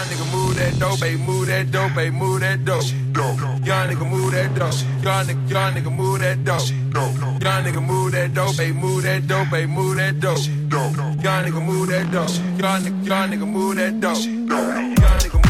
Young nigga move that dope, baby, move that dope, baby, move that dope. Young nigga move that dope. Young nigga, young nigga move that dope. Young nigga move that dope, baby, move that dope, baby, move that dope. Young nigga move that dope. Young nigga, young nigga move that dope. Young nigga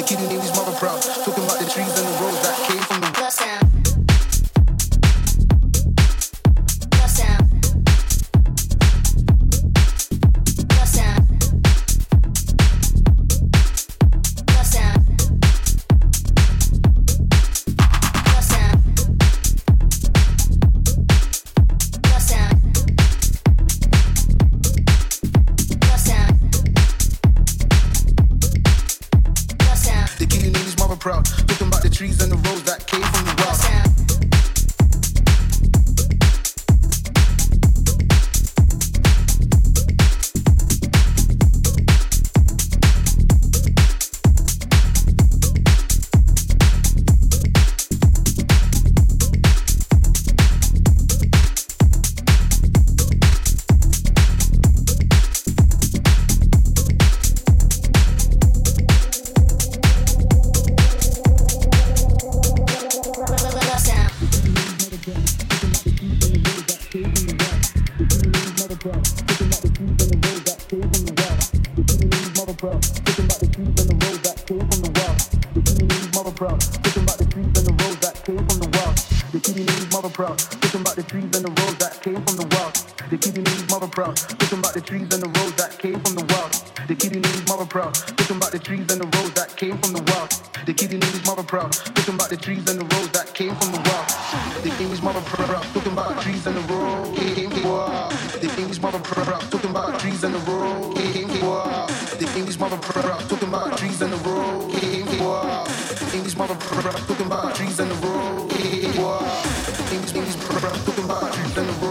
The kid who these mother proud. Talking The English mother talking about trees and the road. The English mother talking about trees and the road. The English, English talking about trees and the road.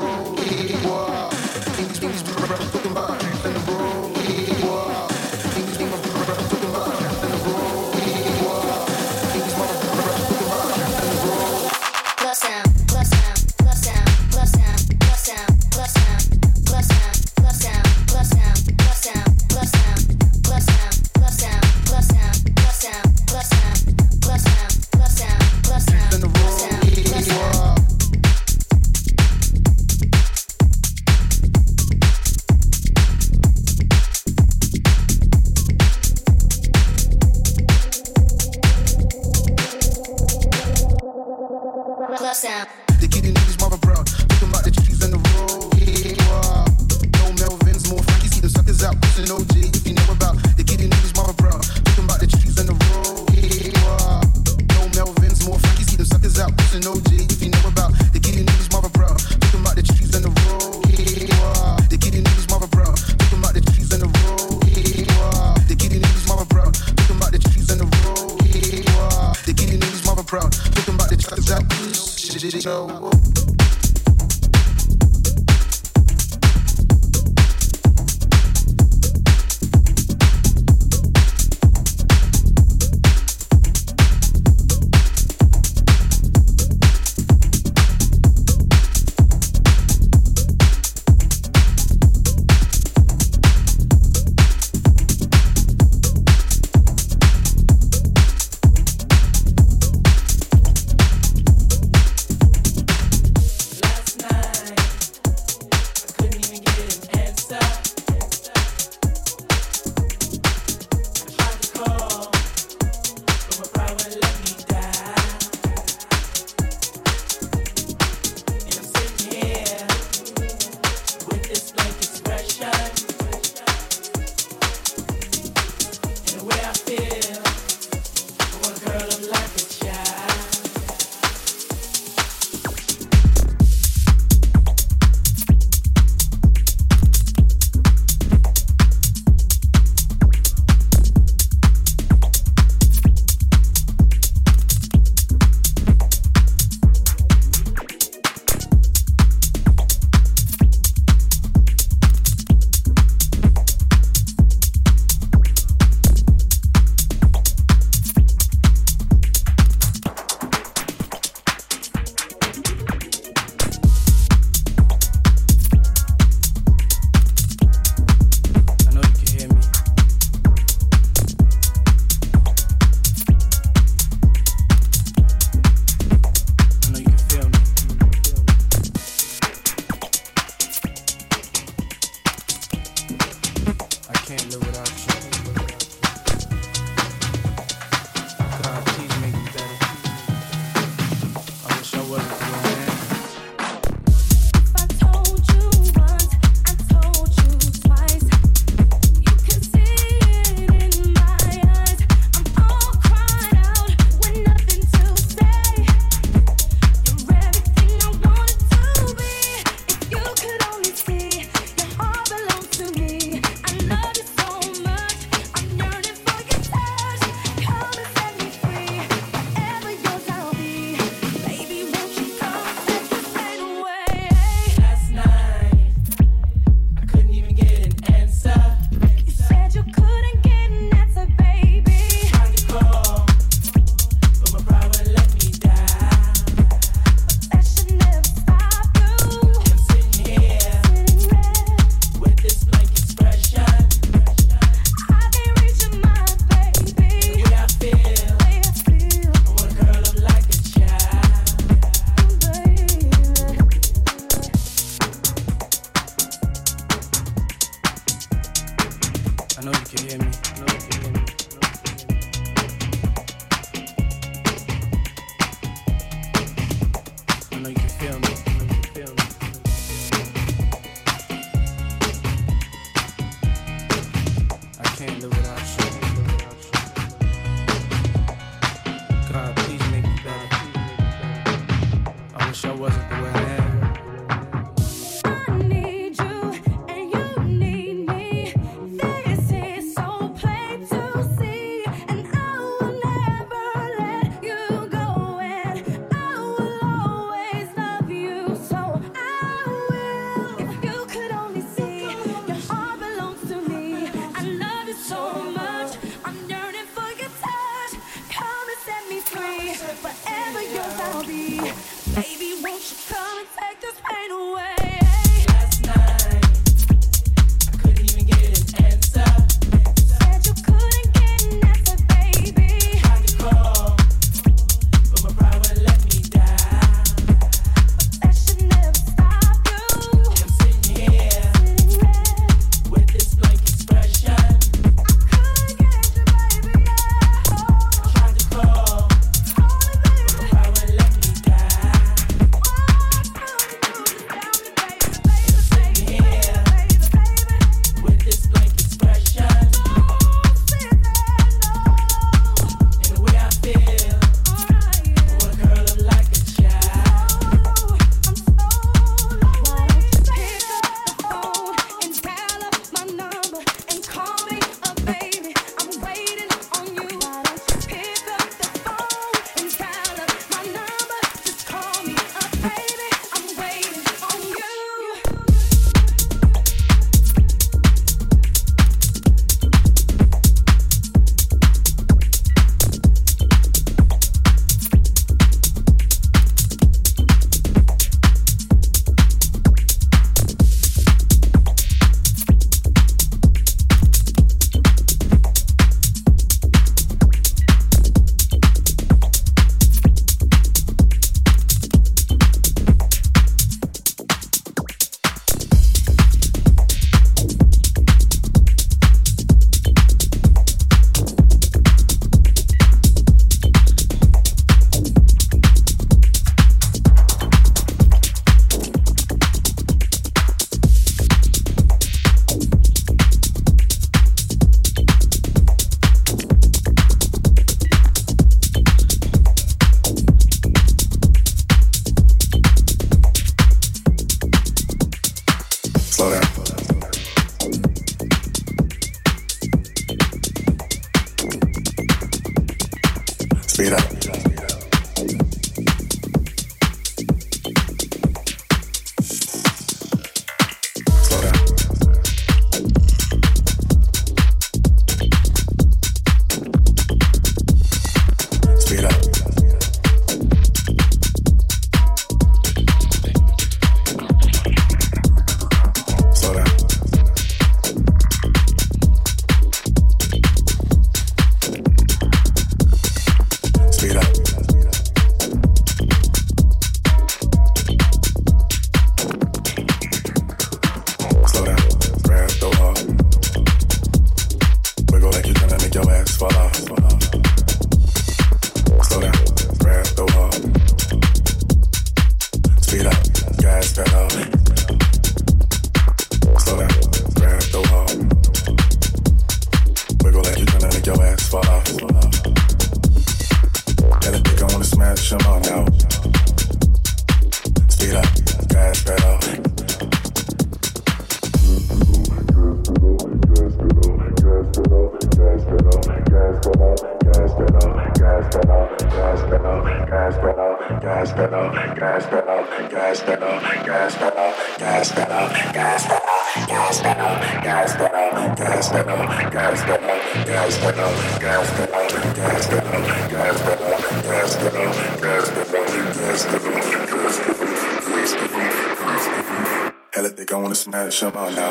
somehow now.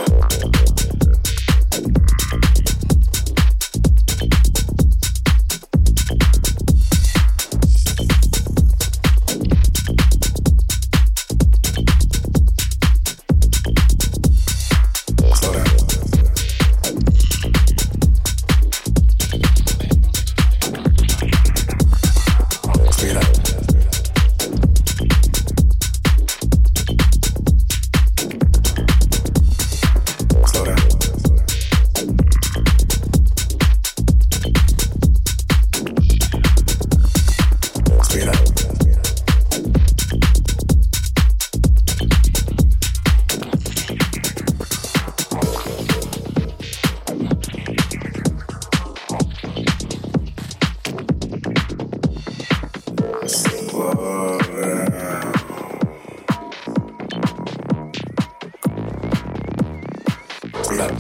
Yes,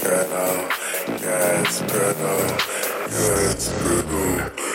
good, yes, good, yes, good.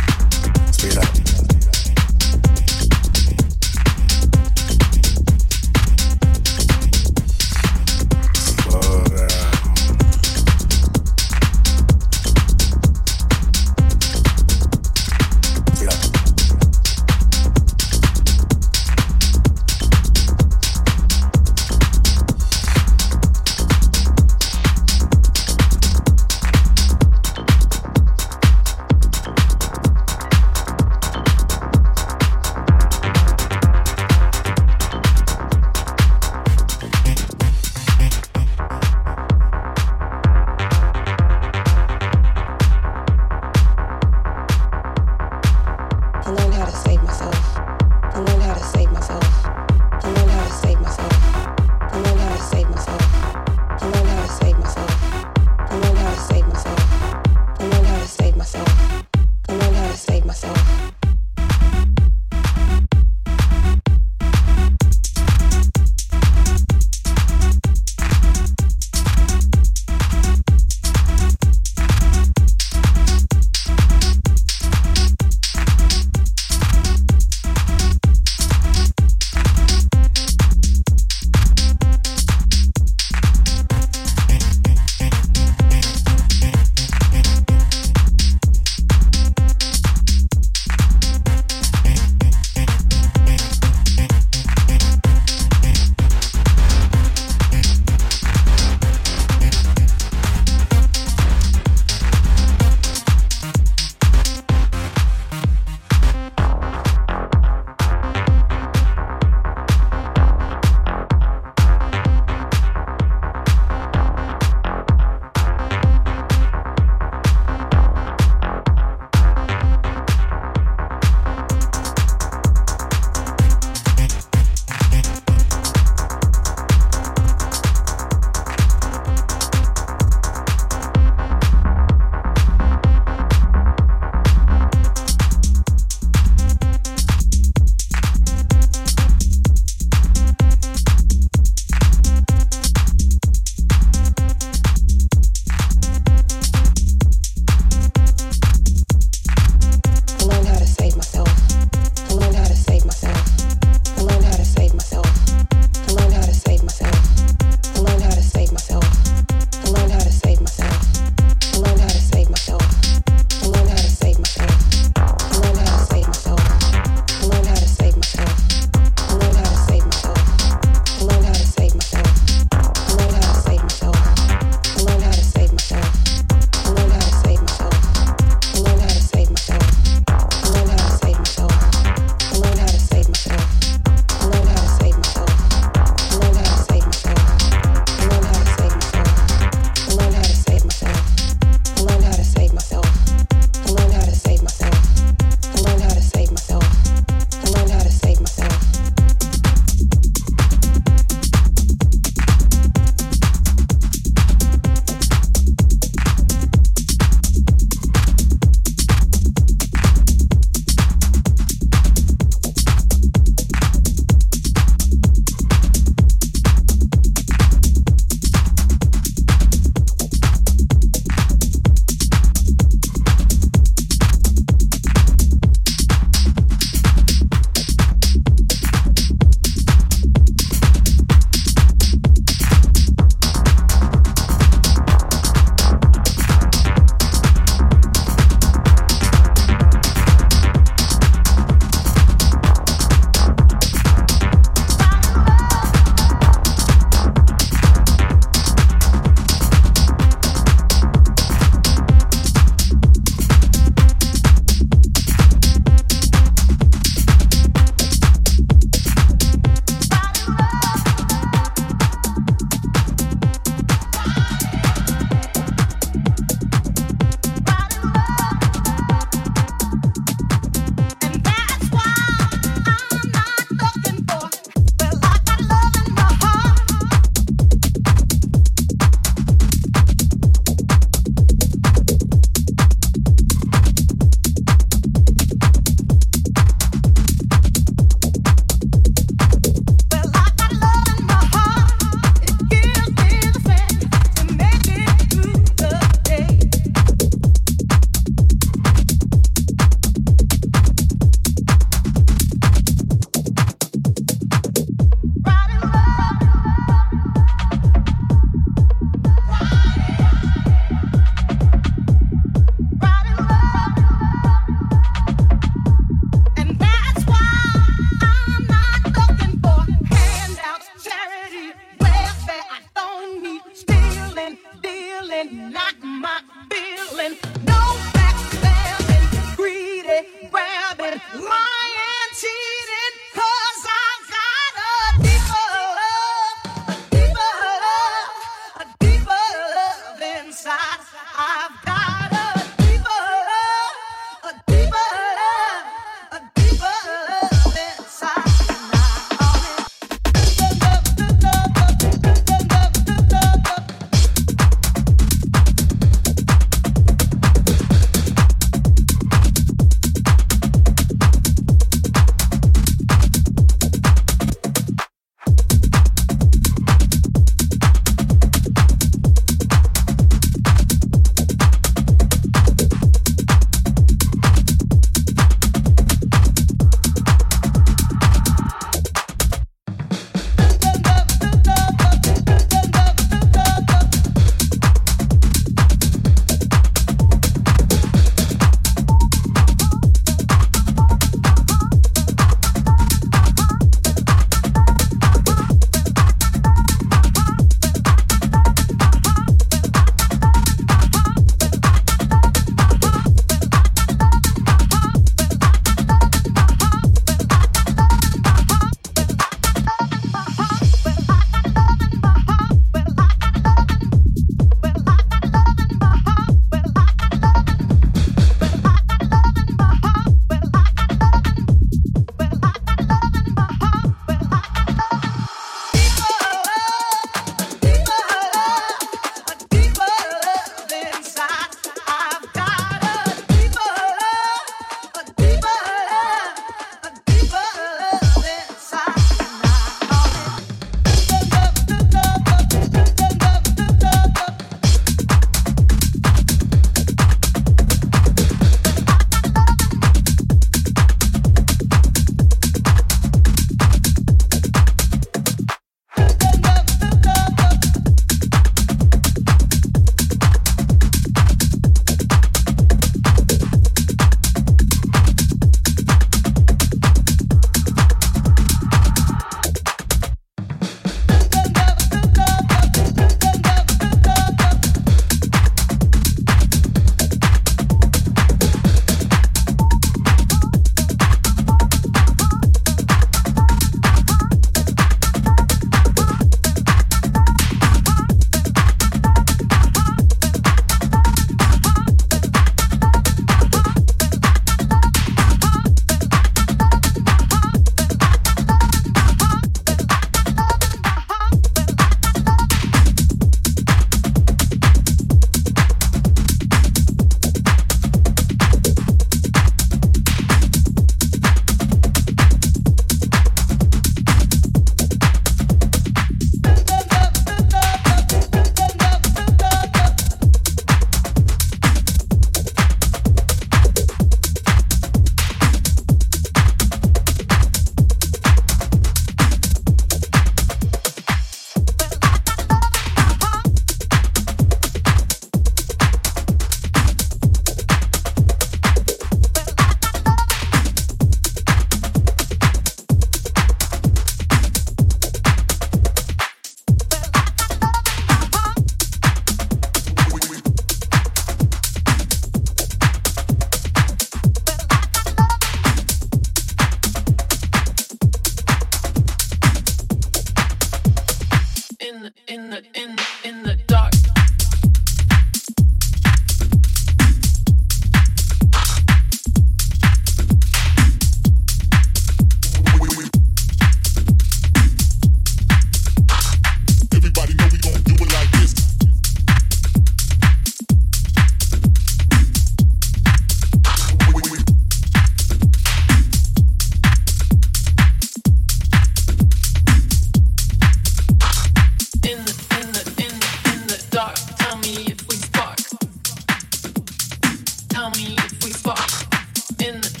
in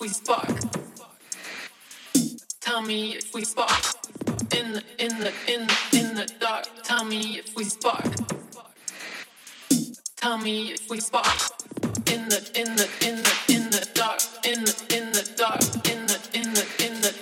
we spark. Tell me if we spark. In the in the in the, in the dark. Tell me if we spark. Tell me if we spark. In the in the in the in the dark. In the in the dark. In the in the in the